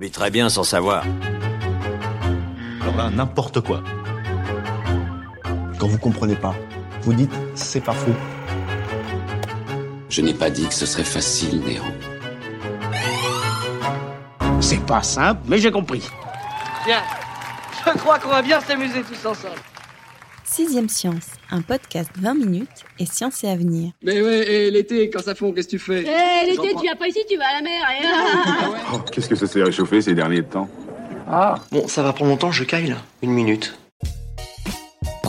Vit très bien sans savoir. Alors là, n'importe quoi. Quand vous comprenez pas, vous dites c'est pas faux. Je n'ai pas dit que ce serait facile, Néo. C'est pas simple, mais j'ai compris. Bien. Je crois qu'on va bien s'amuser tous ensemble. Sixième Science, un podcast 20 minutes et science et avenir. Mais ouais, et l'été, quand ça fond, qu'est-ce que tu fais? Eh, l'été, tu viens pas ici, tu vas à la mer. Et... oh, qu'est-ce que ça s'est réchauffé ces derniers temps? Ah, bon, ça va prendre longtemps, je caille là. Une minute.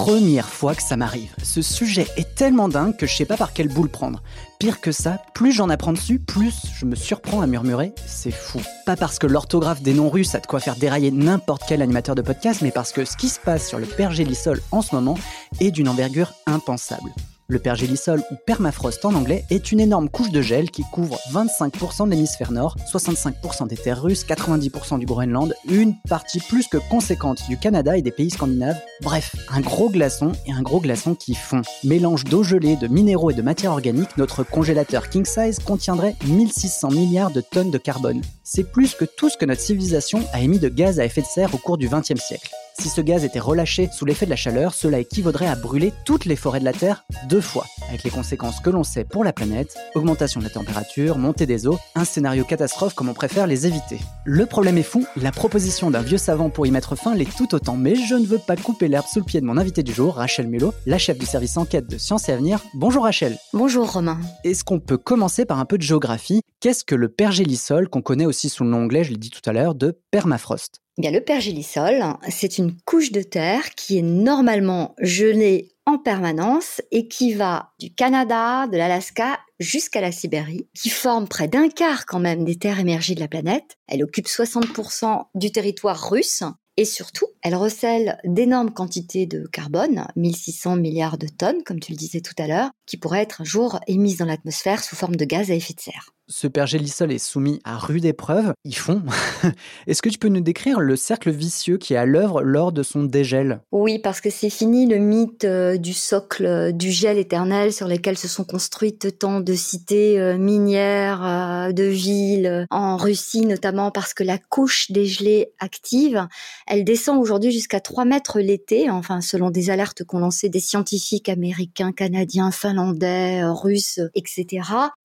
Première fois que ça m'arrive. Ce sujet est tellement dingue que je sais pas par quelle boule prendre. Pire que ça, plus j'en apprends dessus, plus je me surprends à murmurer c'est fou. Pas parce que l'orthographe des noms russes a de quoi faire dérailler n'importe quel animateur de podcast, mais parce que ce qui se passe sur le pergélisol en ce moment est d'une envergure impensable. Le pergélisol ou permafrost en anglais est une énorme couche de gel qui couvre 25% de l'hémisphère nord, 65% des terres russes, 90% du Groenland, une partie plus que conséquente du Canada et des pays scandinaves. Bref, un gros glaçon et un gros glaçon qui fond. Mélange d'eau gelée, de minéraux et de matière organique, notre congélateur king size contiendrait 1600 milliards de tonnes de carbone. C'est plus que tout ce que notre civilisation a émis de gaz à effet de serre au cours du XXe siècle. Si ce gaz était relâché sous l'effet de la chaleur, cela équivaudrait à brûler toutes les forêts de la Terre deux fois, avec les conséquences que l'on sait pour la planète, augmentation de la température, montée des eaux, un scénario catastrophe comme on préfère les éviter. Le problème est fou, la proposition d'un vieux savant pour y mettre fin l'est tout autant, mais je ne veux pas couper l'herbe sous le pied de mon invité du jour, Rachel Mulot, la chef du service enquête de Sciences et Avenir. Bonjour Rachel. Bonjour Romain. Est-ce qu'on peut commencer par un peu de géographie? Qu'est-ce que le pergélisol, qu'on connaît aussi sous le nom anglais, je l'ai dit tout à l'heure, de permafrost? Le pergélisol, c'est une couche de terre qui est normalement gelée en permanence et qui va du Canada, de l'Alaska jusqu'à la Sibérie, qui forme près d'un quart quand même des terres émergées de la planète. Elle occupe 60% du territoire russe et surtout, elle recèle d'énormes quantités de carbone, 1600 milliards de tonnes, comme tu le disais tout à l'heure, qui pourraient être un jour émises dans l'atmosphère sous forme de gaz à effet de serre ce pergélisol est soumis à rude épreuve, ils font. Est-ce que tu peux nous décrire le cercle vicieux qui est à l'œuvre lors de son dégel? Oui, parce que c'est fini le mythe euh, du socle euh, du gel éternel sur lequel se sont construites tant de cités euh, minières, de villes, en Russie notamment parce que la couche dégelée active, elle descend aujourd'hui jusqu'à 3 mètres l'été, enfin selon des alertes qu'ont lancées des scientifiques américains, canadiens, finlandais, russes, etc.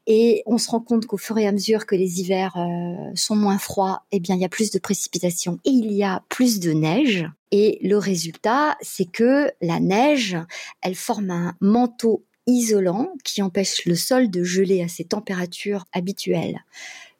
Et on se rend compte qu'au fur et à mesure que les hivers euh, sont moins froids, eh bien, il y a plus de précipitations et il y a plus de neige. Et le résultat, c'est que la neige, elle forme un manteau isolant qui empêche le sol de geler à ses températures habituelles.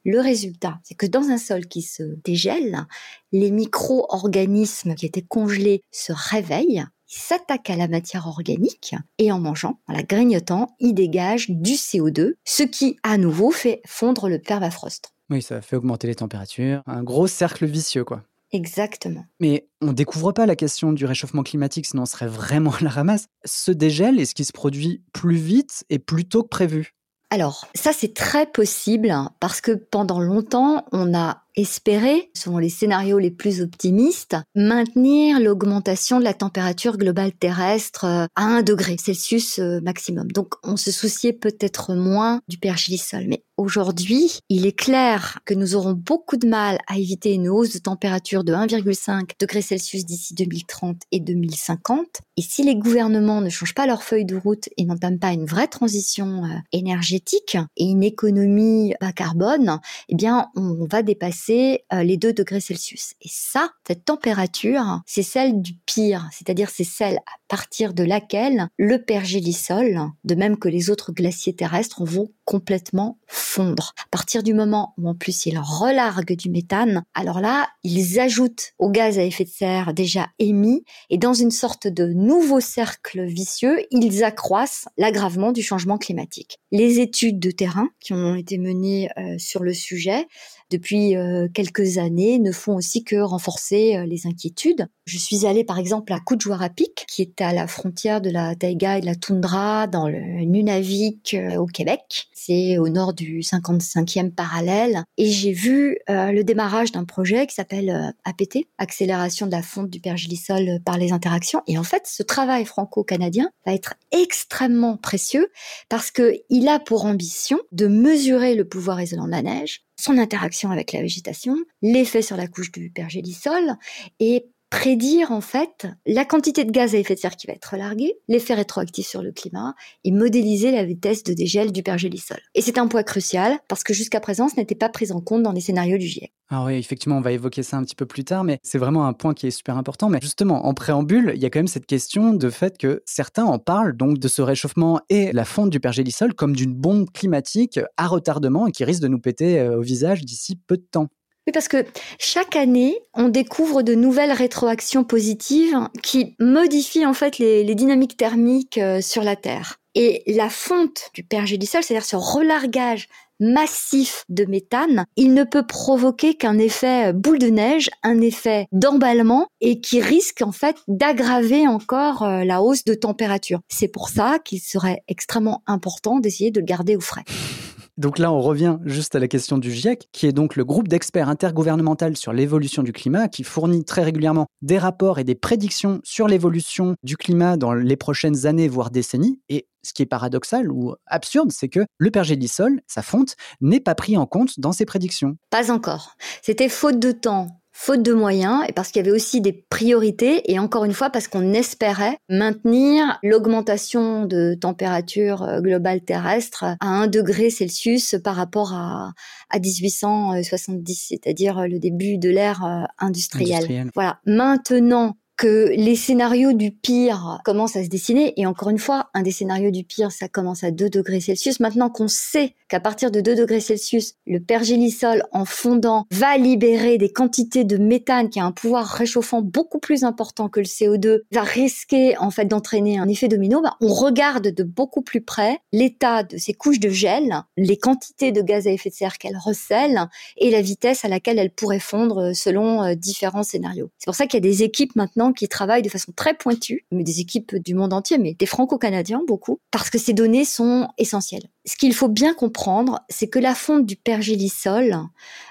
Le résultat, c'est que dans un sol qui se dégèle, les micro-organismes qui étaient congelés se réveillent il s'attaque à la matière organique et en mangeant, en la grignotant, il dégage du CO2, ce qui à nouveau fait fondre le permafrost. Oui, ça fait augmenter les températures. Un gros cercle vicieux, quoi. Exactement. Mais on découvre pas la question du réchauffement climatique, sinon on serait vraiment à la ramasse. Ce dégel, est-ce qu'il se produit plus vite et plus tôt que prévu? Alors, ça c'est très possible parce que pendant longtemps, on a espéré, selon les scénarios les plus optimistes, maintenir l'augmentation de la température globale terrestre euh, à 1 degré Celsius euh, maximum. Donc on se souciait peut-être moins du pergélisol. Mais aujourd'hui, il est clair que nous aurons beaucoup de mal à éviter une hausse de température de 1,5 degré Celsius d'ici 2030 et 2050. Et si les gouvernements ne changent pas leur feuille de route et n'entament pas une vraie transition euh, énergétique et une économie bas carbone, eh bien on va dépasser euh, les 2 degrés Celsius. Et ça, cette température, c'est celle du pire, c'est-à-dire c'est celle à partir de laquelle le pergélisol, de même que les autres glaciers terrestres, vont complètement fondre. À partir du moment où en plus ils relarguent du méthane, alors là, ils ajoutent au gaz à effet de serre déjà émis et dans une sorte de nouveau cercle vicieux, ils accroissent l'aggravement du changement climatique. Les études de terrain qui ont été menées euh, sur le sujet depuis euh, quelques années ne font aussi que renforcer euh, les inquiétudes. Je suis allée par exemple à Kuujjuarapik, qui est à la frontière de la taïga et de la toundra dans le Nunavik euh, au Québec. C'est au nord du 55e parallèle. Et j'ai vu le démarrage d'un projet qui s'appelle APT, accélération de la fonte du pergélisol par les interactions. Et en fait, ce travail franco-canadien va être extrêmement précieux parce qu'il a pour ambition de mesurer le pouvoir isolant de la neige, son interaction avec la végétation, l'effet sur la couche du pergélisol et prédire en fait la quantité de gaz à effet de serre qui va être larguée, l'effet rétroactif sur le climat et modéliser la vitesse de dégel du pergélisol. Et c'est un point crucial parce que jusqu'à présent, ce n'était pas pris en compte dans les scénarios du GIEC. Ah oui, effectivement, on va évoquer ça un petit peu plus tard, mais c'est vraiment un point qui est super important. Mais justement, en préambule, il y a quand même cette question de fait que certains en parlent donc de ce réchauffement et la fonte du pergélisol comme d'une bombe climatique à retardement et qui risque de nous péter euh, au visage d'ici peu de temps. Oui, parce que chaque année, on découvre de nouvelles rétroactions positives qui modifient en fait les, dynamiques thermiques euh, sur la Terre. Et la fonte du pergélisol, c'est-à-dire ce relargage massif de méthane, il ne peut provoquer qu'un effet euh, boule de neige, un effet d'emballement et qui risque en fait d'aggraver encore euh, la hausse de température. C'est pour ça qu'il serait extrêmement important d'essayer de le garder au frais. Donc là, on revient juste à la question du GIEC, qui est donc le groupe d'experts intergouvernemental sur l'évolution du climat, qui fournit très régulièrement des rapports et des prédictions sur l'évolution du climat dans les prochaines années, voire décennies. Et ce qui est paradoxal ou absurde, c'est que le pergélisol, sa fonte, n'est pas pris en compte dans ces prédictions. Pas encore. C'était faute de temps faute de moyens et parce qu'il y avait aussi des priorités et encore une fois parce qu'on espérait maintenir l'augmentation de température euh, globale terrestre à 1 degré Celsius par rapport à, à 1870, c'est-à-dire le début de l'ère euh, industrielle. Voilà. Maintenant que les scénarios du pire commencent à se dessiner. Et encore une fois, un des scénarios du pire, ça commence à 2 degrés Celsius. Maintenant qu'on sait qu'à partir de 2 degrés Celsius, le pergélisol en fondant va libérer des quantités de méthane qui a un pouvoir réchauffant beaucoup plus important que le CO2, va risquer en fait d'entraîner un effet domino, bah, on regarde de beaucoup plus près l'état de ces couches de gel, les quantités de gaz à effet de serre qu'elles recèlent et la vitesse à laquelle elles pourraient fondre selon euh, différents scénarios. C'est pour ça qu'il y a des équipes maintenant qui travaillent de façon très pointue, mais des équipes du monde entier, mais des franco-canadiens beaucoup, parce que ces données sont essentielles. Ce qu'il faut bien comprendre, c'est que la fonte du pergélisol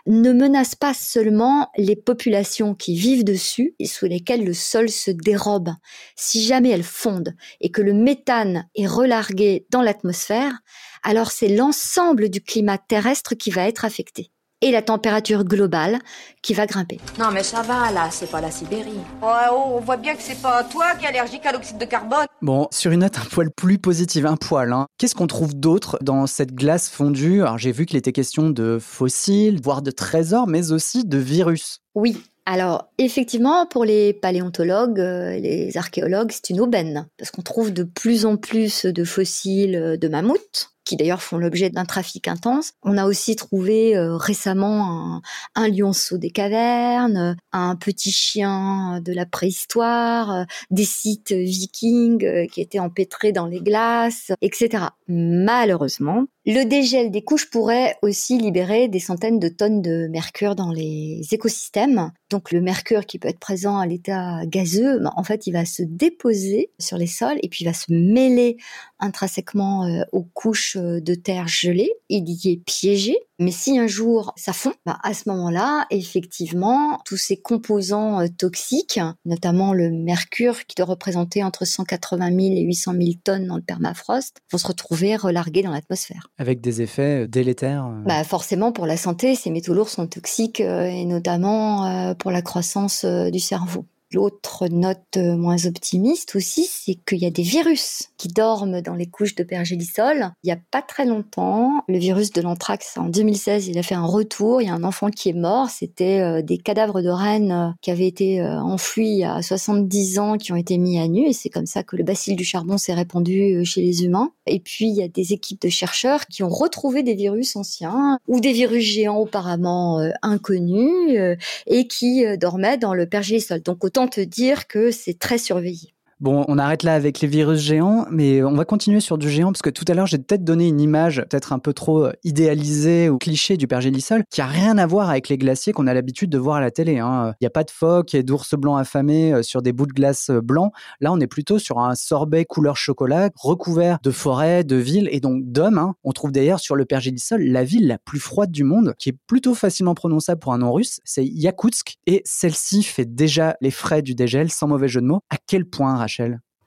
ne menace pas seulement les populations qui vivent dessus et sous lesquelles le sol se dérobe. Si jamais elle fonde et que le méthane est relargué dans l'atmosphère, alors c'est l'ensemble du climat terrestre qui va être affecté et la température globale qui va grimper. Non mais ça va là, c'est pas la Sibérie. Ouais, oh, on voit bien que c'est pas toi qui es allergique à l'oxyde de carbone. Bon, sur une note un poil plus positive, un poil, hein. qu'est-ce qu'on trouve d'autre dans cette glace fondue? Alors j'ai vu qu'il était question de fossiles, voire de trésors, mais aussi de virus. Oui, alors, effectivement, pour les paléontologues, euh, les archéologues, c'est une aubaine, parce qu'on trouve de plus en plus de fossiles de mammouths, qui d'ailleurs font l'objet d'un trafic intense. On a aussi trouvé euh, récemment un, lionceau des cavernes, un petit chien de la préhistoire, des sites vikings euh, qui étaient empêtrés dans les glaces, etc. Malheureusement, le dégel des couches pourrait aussi libérer des centaines de tonnes de mercure dans les écosystèmes. Donc le mercure qui peut être présent à l'état gazeux, ben, en fait, il va se déposer sur les sols et puis il va se mêler intrinsèquement euh, aux couches euh, de terre gelée. Il y est piégé. Mais si un jour ça fond, ben, à ce moment-là, effectivement, tous ces composants euh, toxiques, notamment le mercure qui doit représenter entre 180 000 et 800 000 tonnes dans le permafrost, vont se retrouver relargués dans l'atmosphère. Avec des effets délétères bah, Forcément, pour la santé, ces métaux lourds sont toxiques et notamment pour la croissance du cerveau. L'autre note moins optimiste aussi, c'est qu'il y a des virus qui dorment dans les couches de pergélisol. Il n'y a pas très longtemps, le virus de l'anthrax, en 2016, il a fait un retour. Il y a un enfant qui est mort. C'était euh, des cadavres de rennes euh, qui avaient été euh, enfouis à 70 ans, qui ont été mis à nu. Et c'est comme ça que le bacille du charbon s'est répandu chez les humains. Et puis, il y a des équipes de chercheurs qui ont retrouvé des virus anciens ou des virus géants auparavant inconnus et qui dormaient dans le pergélisol. Donc, autant te dire que c'est très surveillé. Bon, on arrête là avec les virus géants, mais on va continuer sur du géant parce que tout à l'heure j'ai peut-être donné une image peut-être un peu trop euh, idéalisée ou cliché du pergélisol qui a rien à voir avec les glaciers qu'on a l'habitude de voir à la télé. Hein. Il n'y a pas de phoques et d'ours blancs affamés euh, sur des bouts de glace euh, blancs. Là, on est plutôt sur un sorbet couleur chocolat recouvert de forêts, de villes et donc d'hommes. Hein. On trouve d'ailleurs sur le pergélisol la ville la plus froide du monde, qui est plutôt facilement prononçable pour un nom russe, c'est Yakoutsk et celle-ci fait déjà les frais du dégel, sans mauvais jeu de mots. À quel point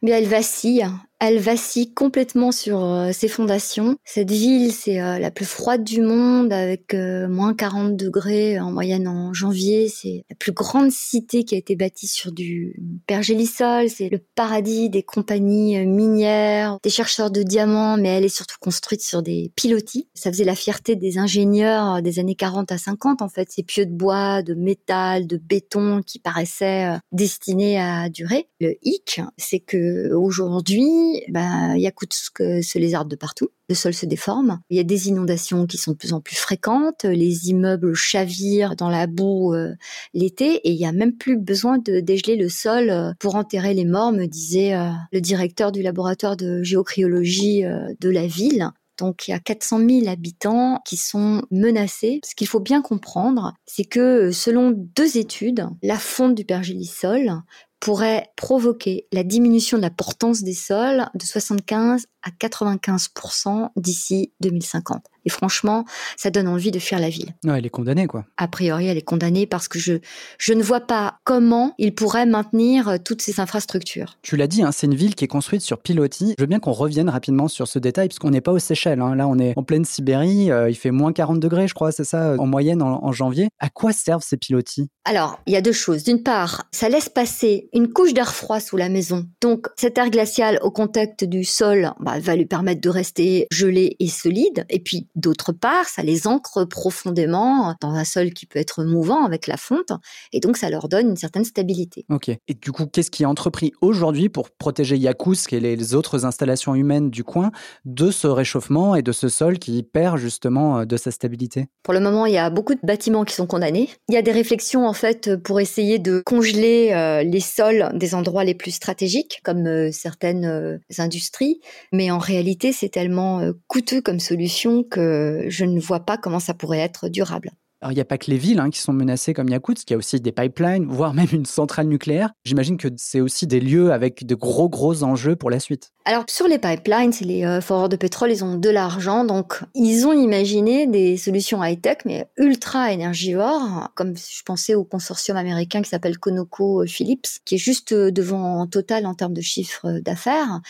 Mais elle vacille. Elle vacille complètement sur euh, ses fondations. Cette ville, c'est euh, la plus froide du monde, avec euh, moins 40 degrés en moyenne en janvier. C'est la plus grande cité qui a été bâtie sur du pergélisol. C'est le paradis des compagnies minières, des chercheurs de diamants, mais elle est surtout construite sur des pilotis. Ça faisait la fierté des ingénieurs des années 40 à 50, en fait. Ces pieux de bois, de métal, de béton qui paraissaient destinés à durer. Le hic, c'est que aujourd'hui, bah, Yakoutsk se lézarde de partout. Le sol se déforme. Il y a des inondations qui sont de plus en plus fréquentes. Les immeubles chavirent dans la boue euh, l'été et il y a même plus besoin de dégeler le sol euh, pour enterrer les morts, me disait euh, le directeur du laboratoire de géocryologie de la ville. Donc il y a 400 000 habitants qui sont menacés. Ce qu'il faut bien comprendre, c'est que selon deux études, la fonte du pergélisol pourrait provoquer la diminution de la portance des sols de 75 à 95% d'ici 2050. Et franchement, ça donne envie de fuir la ville. elle est condamnée, quoi. A priori, elle est condamnée parce que je, je ne vois pas comment il pourrait maintenir toutes ces infrastructures. Tu l'as dit, hein, c'est une ville qui est construite sur pilotis. Je veux bien qu'on revienne rapidement sur ce détail, puisqu'on n'est pas aux Seychelles. Hein. Là, on est en pleine Sibérie. Euh, il fait moins 40 degrés, je crois, c'est ça, en moyenne en, janvier. À quoi servent ces pilotis? Alors, il y a deux choses. D'une part, ça laisse passer une couche d'air froid sous la maison. Donc, cet air glacial au contact du sol bah, va lui permettre de rester gelé et solide. Et puis, D'autre part, ça les ancre profondément dans un sol qui peut être mouvant avec la fonte, et donc ça leur donne une certaine stabilité. Ok. Et du coup, qu'est-ce qui est entrepris aujourd'hui pour protéger Yakutsk et les autres installations humaines du coin de ce réchauffement et de ce sol qui perd justement euh, de sa stabilité? Pour le moment, il y a beaucoup de bâtiments qui sont condamnés. Il y a des réflexions en fait pour essayer de congeler euh, les sols des endroits les plus stratégiques, comme euh, certaines industries, mais en réalité, c'est tellement coûteux comme solution que je ne vois pas comment ça pourrait être durable. Alors, il n'y a pas que les villes hein, qui sont menacées comme Yakoutsk, il y a aussi des pipelines, voire même une centrale nucléaire. J'imagine que c'est aussi des lieux avec de gros, gros enjeux pour la suite. Alors, sur les pipelines, les euh, foreurs de pétrole, ils ont de l'argent, donc ils ont imaginé des solutions high-tech, mais ultra énergivores, comme je pensais au consortium américain qui s'appelle Conoco Phillips, qui est juste euh, devant Total en termes de chiffre d'affaires.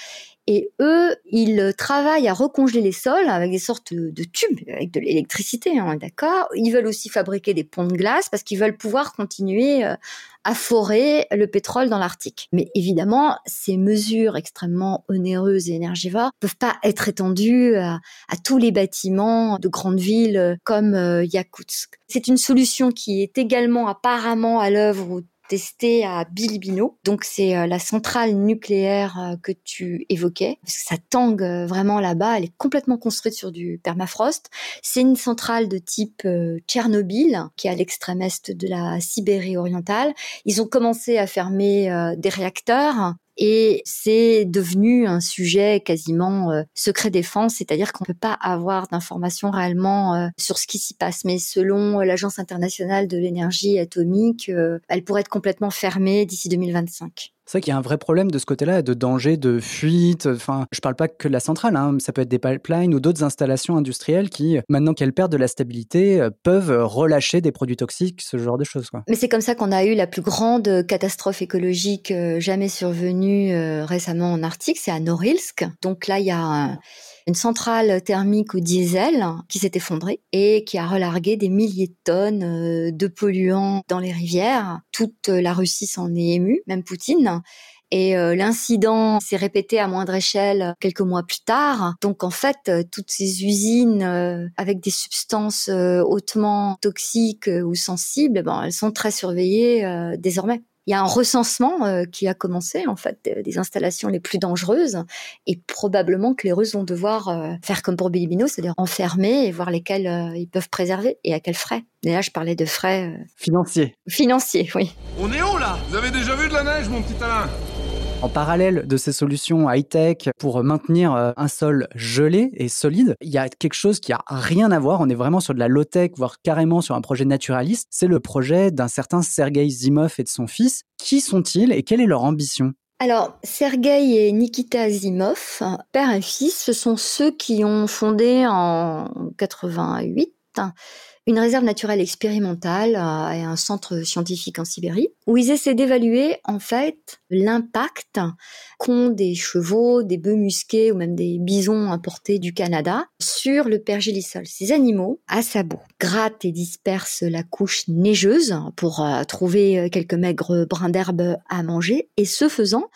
Et eux, ils travaillent à recongeler les sols avec des sortes de tubes, avec de l'électricité, hein, d'accord Ils veulent aussi fabriquer des ponts de glace parce qu'ils veulent pouvoir continuer euh, à forer le pétrole dans l'Arctique. Mais évidemment, ces mesures extrêmement onéreuses et énergivores peuvent pas être étendues à, tous les bâtiments de grandes villes comme euh, Yakoutsk. C'est une solution qui est également apparemment à l'œuvre testé à Bilibino. Donc c'est euh, la centrale nucléaire euh, que tu évoquais, parce que ça tangue euh, vraiment là-bas. Elle est complètement construite sur du permafrost. C'est une centrale de type Tchernobyl, qui est à l'extrême est de la Sibérie orientale. Ils ont commencé à fermer des réacteurs et c'est devenu un sujet quasiment euh, secret défense, c'est-à-dire qu'on ne peut pas avoir d'informations réellement euh, sur ce qui s'y passe. Mais selon l'Agence internationale de l'énergie atomique, euh, elle pourrait être complètement fermée d'ici 2025. C'est vrai qu'il y a un vrai problème de ce côté-là, de danger, de fuite. Enfin, je parle pas que de la centrale, hein. ça peut être des pipelines ou d'autres installations industrielles qui, maintenant qu'elles perdent de la stabilité, euh, peuvent relâcher des produits toxiques, ce genre de choses. Quoi. Mais c'est comme ça qu'on a eu la plus grande catastrophe écologique euh, jamais survenue euh, récemment en Arctique, c'est à Norilsk. Donc là, il y a un une centrale thermique au diesel qui s'est effondrée et qui a relargué des milliers de tonnes euh, de polluants dans les rivières. Toute la Russie s'en est émue, même Poutine. Et euh, l'incident s'est répété à moindre échelle quelques mois plus tard. Donc en fait, euh, toutes ces usines avec des substances hautement toxiques ou sensibles, ben, elles sont très surveillées désormais. Il y a un recensement qui a commencé en fait des installations les plus dangereuses et probablement que les Russes vont devoir faire comme pour Bilibino, c'est-à-dire enfermer et voir lesquels ils peuvent préserver et à quels frais. Et là, je parlais de frais financiers. Financiers, oui. On est où là? Vous avez déjà vu de la neige, mon petit Alain? En parallèle de ces solutions high-tech pour maintenir euh, un sol gelé et solide, il y a quelque chose qui a rien à voir. On est vraiment sur de la low-tech, voire carrément sur un projet naturaliste. C'est le projet d'un certain Sergei Zimov et de son fils. Qui sont-ils et quelle est leur ambition? Alors, Sergei et Nikita Zimov, père et fils, ce sont ceux qui ont fondé en 88 une réserve naturelle expérimentale euh, et un centre scientifique en Sibérie, où ils essaient d'évaluer en fait l'impact qu'ont des chevaux, des bœufs musqués ou même des bisons importés du Canada sur le pergélisol. Ces animaux, à sabots, grattent et dispersent la couche neigeuse pour euh, trouver euh, quelques maigres brins d'herbe à manger, et ce faisant,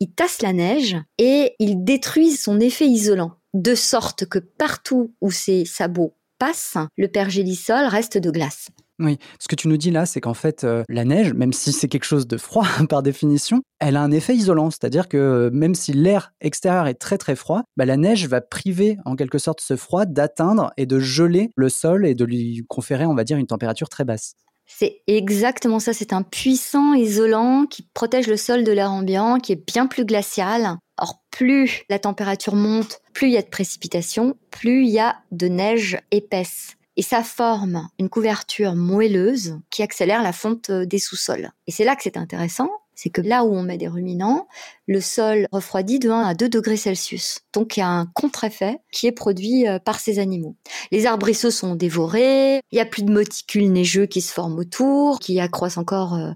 ils tassent la neige et ils détruisent son effet isolant, de sorte que partout où ces sabots passe, le pergélisol reste de glace. Oui, ce que tu nous dis là, c'est qu'en fait, euh, la neige, même si c'est quelque chose de froid par définition, elle a un effet isolant. C'est-à-dire que euh, même si l'air extérieur est très très froid, bah, la neige va priver en quelque sorte ce froid d'atteindre et de geler le sol et de lui conférer, on va dire, une température très basse. C'est exactement ça, c'est un puissant isolant qui protège le sol de l'air ambiant, qui est bien plus glacial. Or, plus la température monte, plus il y a de précipitations, plus il y a de neige épaisse. Et ça forme une couverture moelleuse qui accélère la fonte des sous-sols. Et c'est là que c'est intéressant, c'est que là où on met des ruminants, le sol refroidit de 1 à 2 degrés Celsius. Donc il y a un contre-effet qui est produit euh, par ces animaux. Les arbrisseaux sont dévorés, il y a plus de moticules neigeux qui se forment autour, qui accroissent encore euh,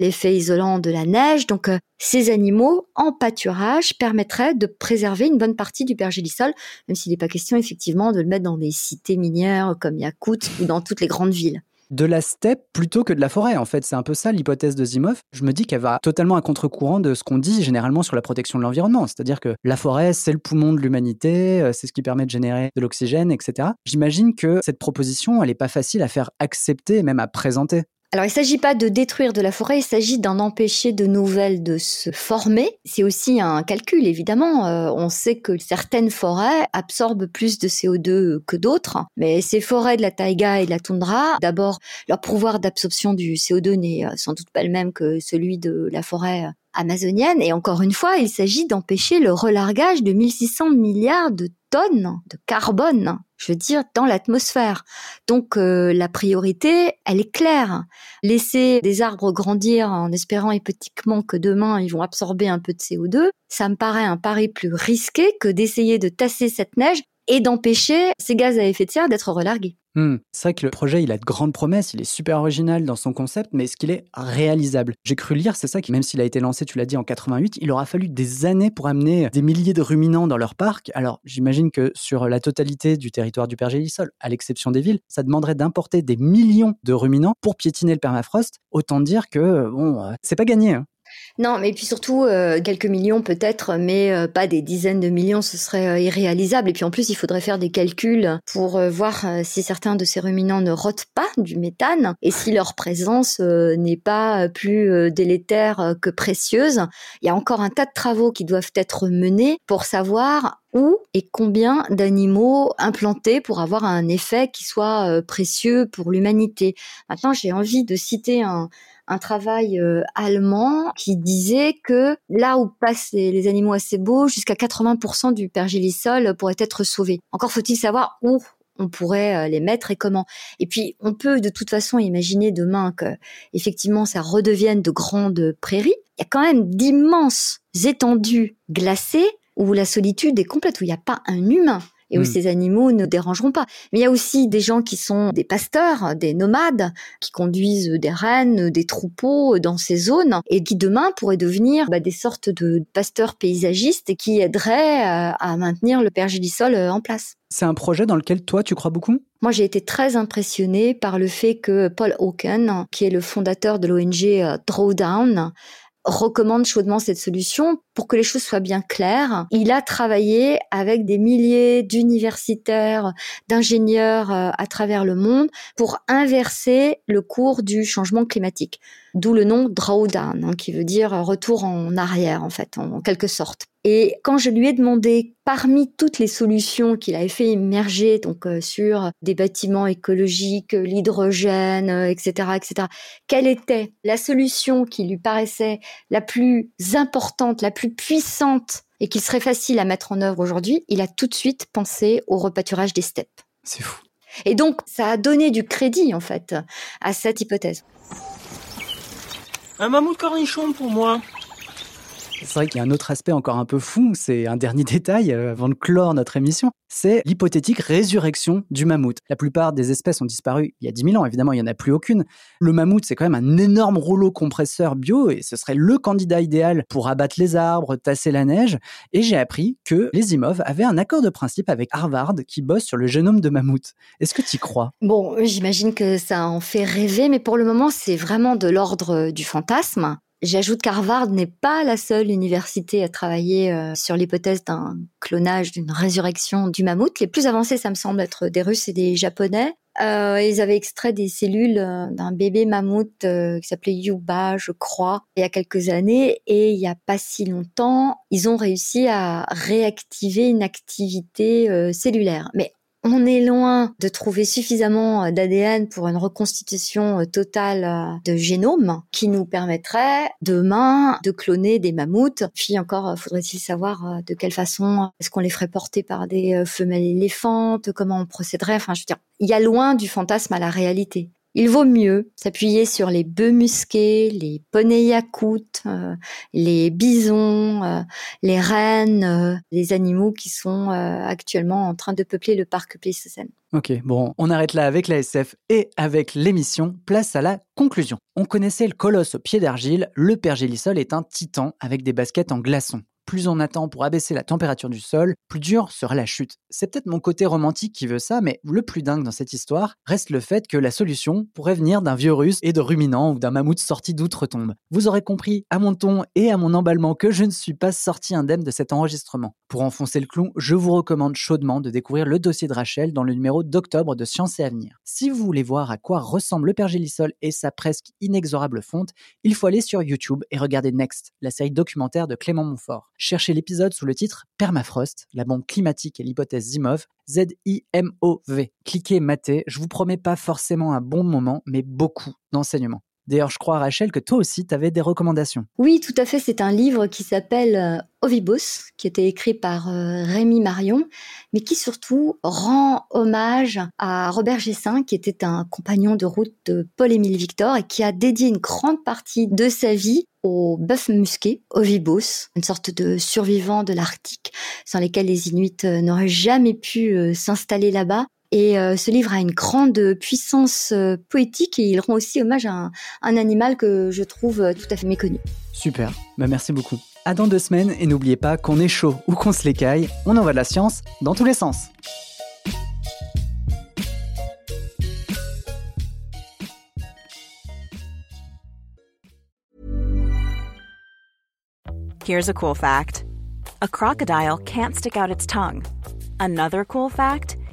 l'effet isolant de la neige. Donc euh, ces animaux en pâturage permettraient de préserver une bonne partie du pergélisol, même s'il n'est pas question effectivement de le mettre dans des cités minières comme Yakout ou dans toutes les grandes villes de la steppe plutôt que de la forêt. En fait, c'est un peu ça l'hypothèse de Zimov. Je me dis qu'elle va totalement à contre-courant de ce qu'on dit généralement sur la protection de l'environnement. C'est-à-dire que la forêt, c'est le poumon de l'humanité, euh, c'est ce qui permet de générer de l'oxygène, etc. J'imagine que cette proposition, elle n'est pas facile à faire accepter même à présenter. Alors, il ne s'agit pas de détruire de la forêt, il s'agit d'en empêcher de nouvelles de se former. C'est aussi un calcul, évidemment. Euh, on sait que certaines forêts absorbent plus de CO2 que d'autres, mais ces forêts de la taïga et de la toundra, d'abord, leur pouvoir d'absorption du CO2 n'est euh, sans doute pas le même que celui de la forêt amazonienne. Et encore une fois, il s'agit d'empêcher le relargage de 1600 milliards de tonnes de carbone, je veux dire, dans l'atmosphère. Donc euh, la priorité, elle est claire. Laisser des arbres grandir en espérant hypothétiquement que demain ils vont absorber un peu de CO2, ça me paraît un pari plus risqué que d'essayer de tasser cette neige et d'empêcher ces gaz à effet de serre d'être relargués. Hmm. C'est vrai que le projet, il a de grandes promesses, il est super original dans son concept, mais est-ce qu'il est réalisable? J'ai cru lire, c'est ça, qui même s'il a été lancé, tu l'as dit, en 88, il aura fallu des années pour amener des milliers de ruminants dans leur parc. Alors, j'imagine que sur la totalité du territoire du Pergélisol, à l'exception des villes, ça demanderait d'importer des millions de ruminants pour piétiner le permafrost. Autant dire que, bon, euh, c'est pas gagné. Hein. Non, mais puis surtout, euh, quelques millions peut-être, mais euh, pas des dizaines de millions, ce serait euh, irréalisable. Et puis en plus, il faudrait faire des calculs pour voir si certains de ces ruminants ne rotent pas du méthane et si leur présence n'est pas plus délétère que précieuse. Il y a encore un tas de travaux qui doivent être menés pour savoir où et combien d'animaux implantés pour avoir un effet qui soit précieux pour l'humanité. Maintenant, j'ai envie de citer un, un travail euh, allemand qui disait que là où passent les, animaux assez beaux, jusqu'à 80% du pergélisol pourrait être sauvé. Encore faut-il savoir où on pourrait euh, les mettre et comment. Et puis, on peut de toute façon imaginer demain que, effectivement, ça redevienne de grandes prairies. Il y a quand même d'immenses étendues glacées où la solitude est complète, où il n'y a pas un humain et où Mm. ces animaux ne dérangeront pas. Mais il y a aussi des gens qui sont des pasteurs, des nomades, qui conduisent des rennes, des troupeaux dans ces zones et qui demain pourraient devenir bah, des sortes de pasteurs paysagistes qui aideraient euh, à maintenir le pergélisol euh, en place. C'est un projet dans lequel toi, tu crois beaucoup? Moi, j'ai été très impressionnée par le fait que Paul Hawken, qui est le fondateur de l'ONG euh, Drawdown, recommande chaudement cette solution pour que les choses soient bien claires. Il a travaillé avec des milliers d'universitaires, d'ingénieurs euh, à travers le monde pour inverser le cours du changement climatique. D'où le nom drawdown, hein, qui veut dire retour en arrière, en fait, en, en quelque sorte. Et quand je lui ai demandé, parmi toutes les solutions qu'il avait fait émerger, donc euh, sur des bâtiments écologiques, l'hydrogène, euh, etc., etc., quelle était la solution qui lui paraissait la plus importante, la plus puissante et qu'il serait facile à mettre en œuvre aujourd'hui, il a tout de suite pensé au repâturage des steppes. C'est fou. Et donc, ça a donné du crédit, en fait, à cette hypothèse. Un mammouth cornichon pour moi. C'est vrai qu'il y a un autre aspect encore un peu fou, c'est un dernier détail euh, avant de clore notre émission, c'est l'hypothétique résurrection du mammouth. La plupart des espèces ont disparu il y a 10 000 ans, évidemment il n'y en a plus aucune. Le mammouth c'est quand même un énorme rouleau compresseur bio et ce serait le candidat idéal pour abattre les arbres, tasser la neige. Et j'ai appris que les IMOV avaient un accord de principe avec Harvard qui bosse sur le génome de mammouth. Est-ce que tu y crois? Bon, j'imagine que ça en fait rêver, mais pour le moment c'est vraiment de l'ordre du fantasme. J'ajoute qu'Harvard n'est pas la seule université à travailler euh, sur l'hypothèse d'un clonage, d'une résurrection du mammouth. Les plus avancés, ça me semble être des Russes et des Japonais. Euh, ils avaient extrait des cellules euh, d'un bébé mammouth euh, qui s'appelait Yuba, je crois, il y a quelques années. Et il n'y a pas si longtemps, ils ont réussi à réactiver une activité cellulaire. Mais on est loin de trouver suffisamment d'ADN pour une reconstitution euh, totale euh, de génome qui nous permettrait demain de cloner des mammouths. Puis encore, euh, faudrait-il savoir euh, de quelle façon est-ce qu'on les ferait porter par des euh, femelles éléphantes, comment on procéderait. Enfin, je veux dire, il y a loin du fantasme à la réalité. Il vaut mieux s'appuyer sur les bœufs musqués, les poneys yakoutes, euh, les bisons, euh, les rennes, euh, les animaux qui sont actuellement en train de peupler le parc Pléistocène. Ok, bon, on arrête là avec la SF et avec l'émission. Place à la conclusion. On connaissait le colosse au pied d'argile, le pergélisol est un titan avec des baskets en glaçons. Plus on attend pour abaisser la température du sol, plus dur sera la chute. C'est peut-être mon côté romantique qui veut ça, mais le plus dingue dans cette histoire reste le fait que la solution pourrait venir d'un vieux russe et de ruminants ou d'un mammouth sorti d'outre-tombe. Vous aurez compris à mon ton et à mon emballement que je ne suis pas sorti indemne de cet enregistrement. Pour enfoncer le clou, je vous recommande chaudement de découvrir le dossier de Rachel dans le numéro d'octobre de Science et Avenir. Si vous voulez voir à quoi ressemble le pergélisol et sa presque inexorable fonte, il faut aller sur YouTube et regarder Next, la série documentaire de Clément Montfort. Cherchez l'épisode sous le titre Permafrost, la bombe climatique et l'hypothèse Zimov, Z-I-M-O-V. Cliquez mater, je vous promets pas forcément un bon moment, mais beaucoup d'enseignements. D'ailleurs, je crois, Rachel, que toi aussi, tu avais des recommandations. Oui, tout à fait. C'est un livre qui s'appelle euh, Ovibos, qui était écrit par euh, Rémi Marion, mais qui surtout rend hommage à Robert Gessin, qui était un compagnon de route de Paul-Émile Victor et qui a dédié une grande partie de sa vie au bœuf musqué, Ovibos, une sorte de survivant de l'Arctique, sans lesquels les Inuits euh, n'auraient jamais pu s'installer là-bas. Et euh, ce livre a une grande puissance euh, poétique et il rend aussi hommage à un, un animal que je trouve euh, tout à fait méconnu. Super, bah merci beaucoup. À dans deux semaines et n'oubliez pas qu'on est chaud ou qu'on se l'écaille, on envoie de la science dans tous les sens. Here's a cool fact a crocodile can't stick out its tongue. Another cool fact